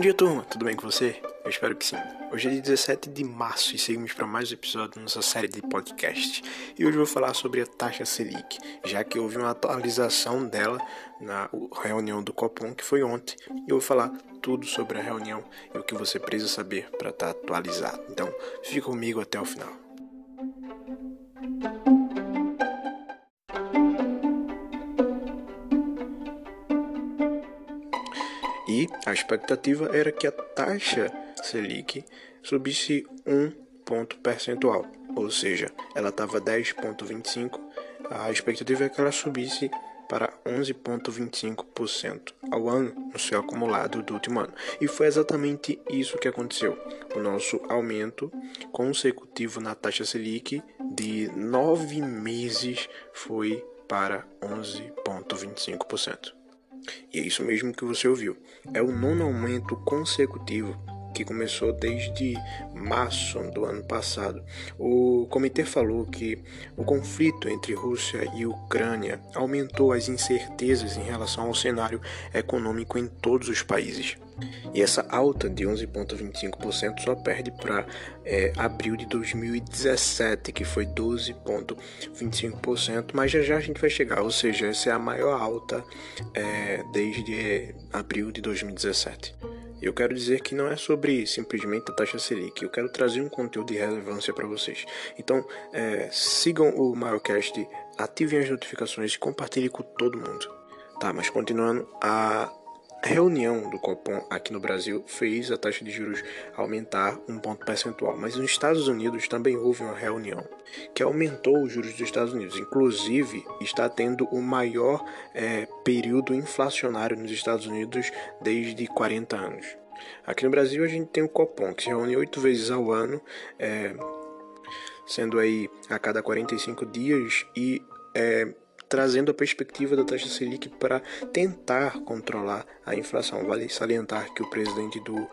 dia, turma! Tudo bem com você? Eu espero que sim. Hoje é dia 17 de março e seguimos para mais um episódio da nossa série de podcast. E hoje eu vou falar sobre a taxa Selic, já que houve uma atualização dela na reunião do Copom, que foi ontem. E eu vou falar tudo sobre a reunião e o que você precisa saber para estar tá atualizado. Então, fica comigo até o final. A expectativa era que a taxa Selic subisse um ponto percentual, ou seja, ela estava 10,25, a expectativa é que ela subisse para 11,25% ao ano no seu acumulado do último ano. E foi exatamente isso que aconteceu. O nosso aumento consecutivo na taxa Selic de nove meses foi para 11,25%. E é isso mesmo que você ouviu. É o nono aumento consecutivo que começou desde março do ano passado. O comitê falou que o conflito entre Rússia e Ucrânia aumentou as incertezas em relação ao cenário econômico em todos os países. E essa alta de 11,25% só perde para é, abril de 2017, que foi 12,25%, mas já já a gente vai chegar, ou seja, essa é a maior alta é, desde abril de 2017. Eu quero dizer que não é sobre simplesmente a taxa Selic, eu quero trazer um conteúdo de relevância para vocês. Então, é, sigam o Milecast, ativem as notificações e compartilhem com todo mundo. Tá, mas continuando, a reunião do Copom aqui no Brasil fez a taxa de juros aumentar um ponto percentual, mas nos Estados Unidos também houve uma reunião que aumentou os juros dos Estados Unidos. Inclusive, está tendo o maior é, período inflacionário nos Estados Unidos desde 40 anos. Aqui no Brasil a gente tem o Copom, que se reúne oito vezes ao ano, é, sendo aí a cada 45 dias e é, trazendo a perspectiva da taxa Selic para tentar controlar a inflação. Vale salientar que o presidente do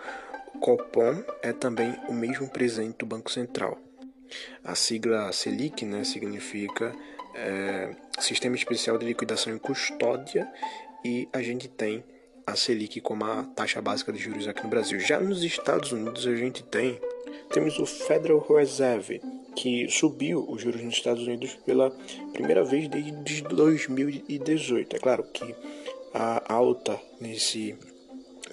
Copom é também o mesmo presidente do Banco Central. A sigla Selic né, significa é, Sistema Especial de Liquidação e Custódia e a gente tem a Selic como a taxa básica de juros aqui no Brasil. Já nos Estados Unidos a gente tem temos o Federal Reserve, que subiu os juros nos Estados Unidos pela primeira vez desde 2018. É claro que a alta nesse,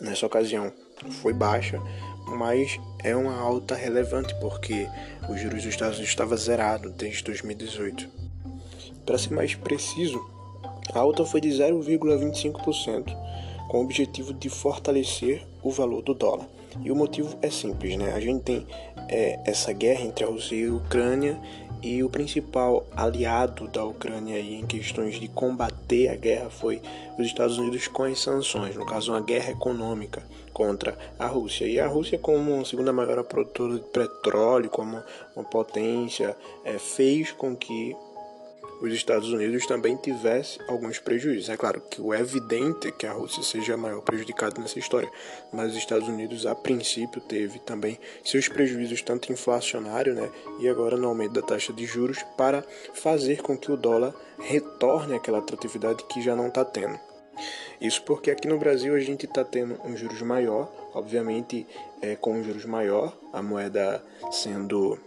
nessa ocasião foi baixa, mas é uma alta relevante porque os juros dos Estados Unidos estavam zerados desde 2018. Para ser mais preciso, a alta foi de 0,25%, com o objetivo de fortalecer o valor do dólar. E o motivo é simples, né? A gente tem é, essa guerra entre a Rússia e a Ucrânia e o principal aliado da Ucrânia aí em questões de combater a guerra foi os Estados Unidos com as sanções, no caso uma guerra econômica contra a Rússia. E a Rússia, como a segunda maior produtora de petróleo, como uma potência, é, fez com que os Estados Unidos também tivesse alguns prejuízos. É claro que é evidente que a Rússia seja a maior prejudicada nessa história, mas os Estados Unidos a princípio teve também seus prejuízos tanto inflacionário, né, e agora no aumento da taxa de juros para fazer com que o dólar retorne àquela atratividade que já não está tendo. Isso porque aqui no Brasil a gente está tendo um juros maior, obviamente é, com um juros maior, a moeda sendo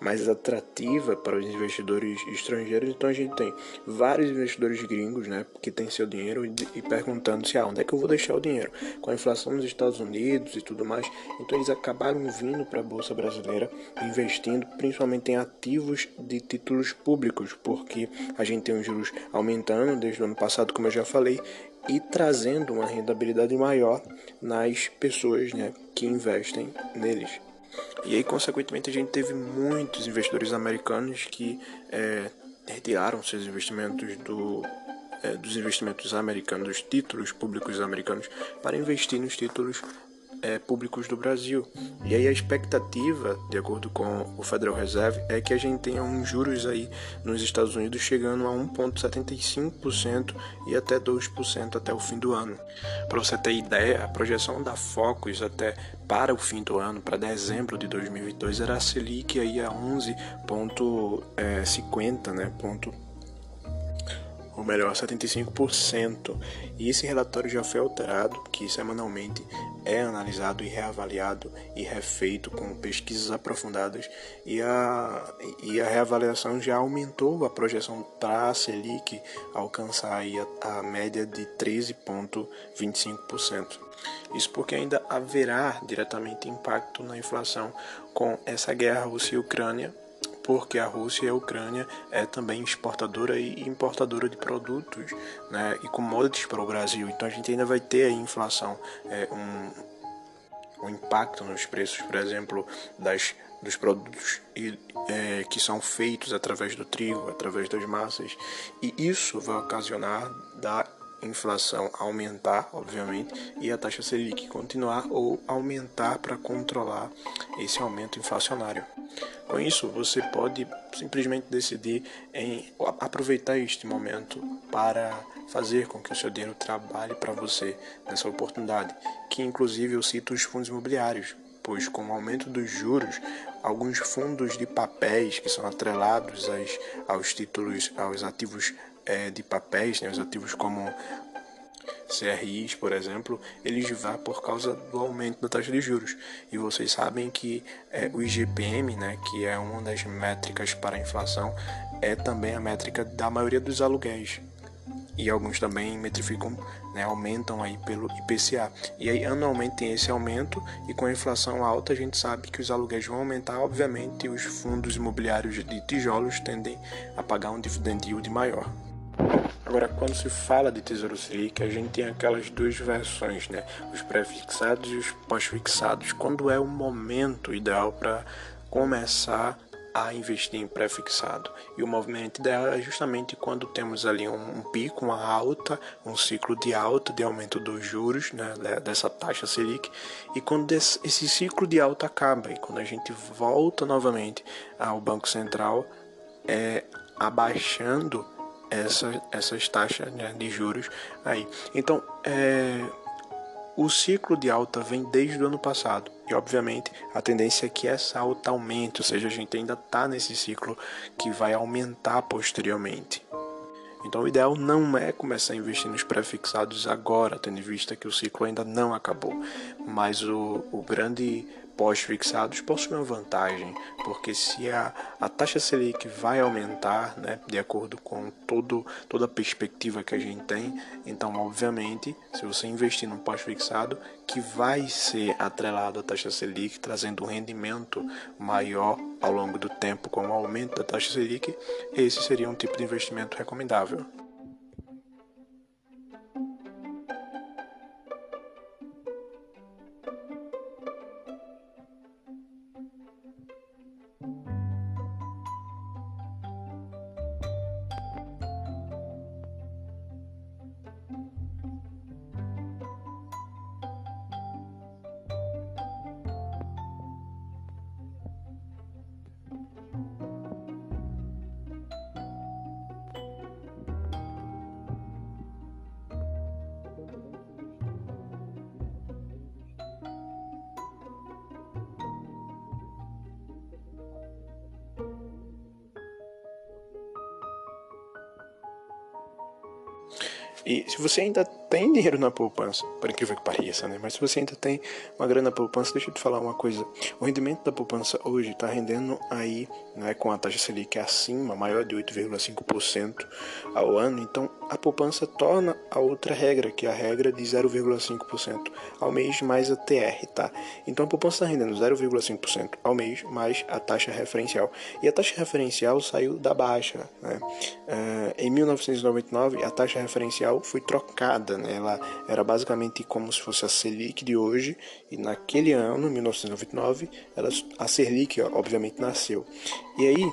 mais atrativa para os investidores estrangeiros. Então a gente tem vários investidores gringos, né, que têm seu dinheiro e, e perguntando se ah, onde é que eu vou deixar o dinheiro com a inflação nos Estados Unidos e tudo mais. Então eles acabaram vindo para a bolsa brasileira, investindo principalmente em ativos de títulos públicos, porque a gente tem os juros aumentando desde o ano passado, como eu já falei, e trazendo uma rentabilidade maior nas pessoas né, que investem neles. E aí, consequentemente, a gente teve muitos investidores americanos que é, retiraram seus investimentos do, é, dos investimentos americanos, dos títulos públicos americanos, para investir nos títulos é, públicos do Brasil. E aí a expectativa, de acordo com o Federal Reserve, é que a gente tenha uns juros aí nos Estados Unidos chegando a 1,75% e até 2% até o fim do ano. Para você ter ideia, a projeção da Focus até para o fim do ano, para dezembro de 2022, era a Selic aí a 11,50, né? Ponto ou melhor, 75%. E esse relatório já foi alterado, que semanalmente é analisado e reavaliado e refeito com pesquisas aprofundadas e a, e a reavaliação já aumentou a projeção para a Selic alcançar a, a média de 13,25%. Isso porque ainda haverá diretamente impacto na inflação com essa guerra Rússia e Ucrânia porque a Rússia e a Ucrânia é também exportadora e importadora de produtos né, e commodities para o Brasil. Então a gente ainda vai ter a inflação, é, um, um impacto nos preços, por exemplo, das, dos produtos é, que são feitos através do trigo, através das massas, e isso vai ocasionar da inflação aumentar, obviamente, e a taxa Selic continuar ou aumentar para controlar esse aumento inflacionário. Com isso, você pode simplesmente decidir em aproveitar este momento para fazer com que o seu dinheiro trabalhe para você nessa oportunidade, que inclusive eu cito os fundos imobiliários, pois com o aumento dos juros, alguns fundos de papéis que são atrelados aos, aos títulos, aos ativos é, de papéis, né, os ativos como CRIs, por exemplo, eles vão por causa do aumento da taxa de juros. E vocês sabem que é, o IGPM, né, que é uma das métricas para a inflação, é também a métrica da maioria dos aluguéis. E alguns também metrificam, né, aumentam aí pelo IPCA. E aí anualmente tem esse aumento e com a inflação alta a gente sabe que os aluguéis vão aumentar, obviamente os fundos imobiliários de tijolos tendem a pagar um dividend yield maior. Agora, quando se fala de Tesouro Selic, a gente tem aquelas duas versões, né? Os pré-fixados e os pós-fixados. Quando é o momento ideal para começar a investir em pré-fixado. E o movimento ideal é justamente quando temos ali um, um, pico, uma alta, um ciclo de alta, de aumento dos juros, né, dessa taxa Selic, e quando esse, ciclo de alta acaba, e quando a gente volta novamente ao Banco Central, é, abaixando essa, essas taxas né, de juros aí. Então, é, o ciclo de alta vem desde o ano passado e, obviamente, a tendência é que essa alta aumente, ou seja, a gente ainda está nesse ciclo que vai aumentar posteriormente. Então, o ideal não é começar a investir nos pré-fixados agora, tendo em vista que o ciclo ainda não acabou. Mas o, o grande pós-fixados possuem uma vantagem, porque se a, a taxa Selic vai aumentar, né, de acordo com todo, toda a perspectiva que a gente tem, então, obviamente, se você investir num pós-fixado, que vai ser atrelado à taxa Selic, trazendo um rendimento maior ao longo do tempo com o aumento da taxa Selic, esse seria um tipo de investimento recomendável. E se você ainda tem dinheiro na poupança, por incrível que pareça, né? Mas se você ainda tem uma grana na poupança, deixa eu te falar uma coisa. O rendimento da poupança hoje está rendendo aí, né, com a taxa Selic acima, maior de 8,5% ao ano. Então, a poupança torna a outra regra, que é a regra de 0,5% ao mês mais a TR, tá? Então, a poupança está rendendo 0,5% ao mês mais a taxa referencial. E a taxa referencial saiu da baixa, né? Uh, em 1999, a taxa referencial foi trocada, né? Ela era basicamente como se fosse a Selic de hoje, e naquele ano, 1999, ela, a Selic obviamente nasceu. E aí,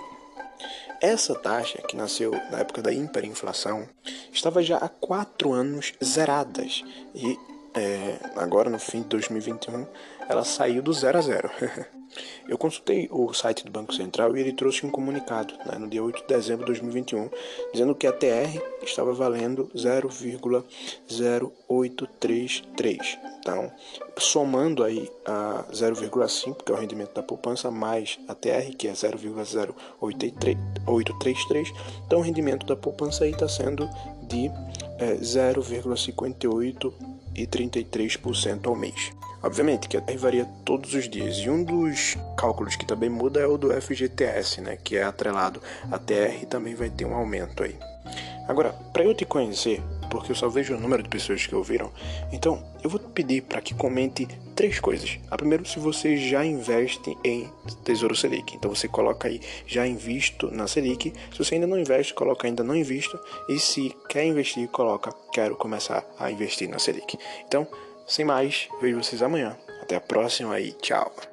essa taxa, que nasceu na época da hiperinflação, estava já há quatro anos zeradas. E é, agora no fim de 2021, ela saiu do zero a zero. Eu consultei o site do Banco Central e ele trouxe um comunicado né, no dia 8 de dezembro de 2021 dizendo que a TR estava valendo 0,0833. Então, somando aí a 0,5, que é o rendimento da poupança, mais a TR, que é 0,0833, então o rendimento da poupança aí está sendo de é, 0,5833% ao mês. Obviamente que a TR varia todos os dias e um dos cálculos que também muda é o do FGTS, né, que é atrelado à TR e também vai ter um aumento aí. Agora, para eu te conhecer, porque eu só vejo o número de pessoas que ouviram, então eu vou pedir para que comente três coisas. A primeira, se você já investe em Tesouro Selic. Então você coloca aí já invisto na Selic. Se você ainda não investe, coloca ainda não invisto. E se quer investir, coloca quero começar a investir na Selic. Então, sem mais, vejo vocês amanhã. Até a próxima e tchau.